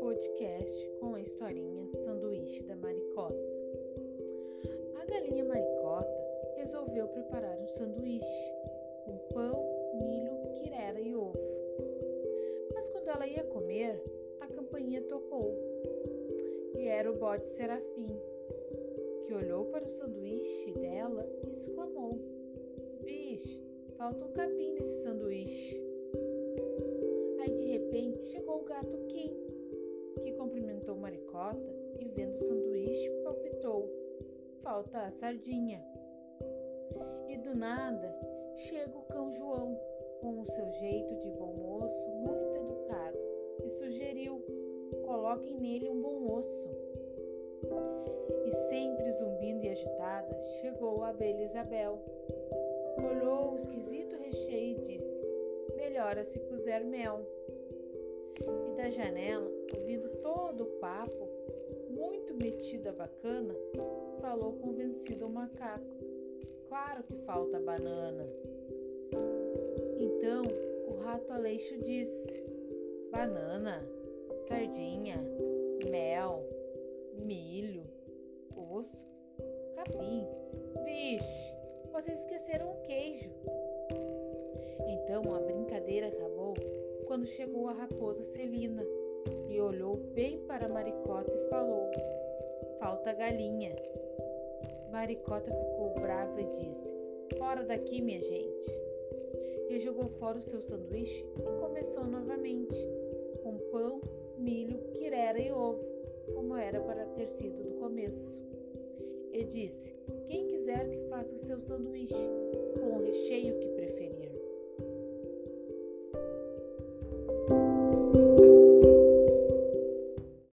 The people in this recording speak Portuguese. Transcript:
Podcast com a historinha Sanduíche da Maricota. A galinha Maricota resolveu preparar um sanduíche com pão, milho, quirera e ovo. Mas quando ela ia comer, a campainha tocou. E era o bode Serafim, que olhou para o sanduíche dela e exclamou: falta um capim nesse sanduíche. Aí de repente chegou o gato Kim, que cumprimentou Maricota e, vendo o sanduíche, palpitou: Falta a sardinha. E do nada chega o cão João, com o seu jeito de bom moço muito educado, e sugeriu: Coloquem nele um bom osso e sempre zumbindo e agitada, chegou a abelha Isabel. Olhou o esquisito recheio e disse: Melhora se puser mel. E da janela, ouvindo todo o papo, muito metido a bacana, falou convencido o macaco: Claro que falta banana. Então o rato Aleixo disse: Banana, sardinha, mel, milho, osso, capim. Vixe, vocês esqueceram o queijo. Então a brincadeira acabou quando chegou a raposa Celina e olhou bem para Maricota e falou: Falta galinha. Maricota ficou brava e disse: Fora daqui, minha gente. E jogou fora o seu sanduíche e começou novamente, com pão, milho, quirera e ovo, como era para ter sido do começo e disse: quiser que faça o seu sanduíche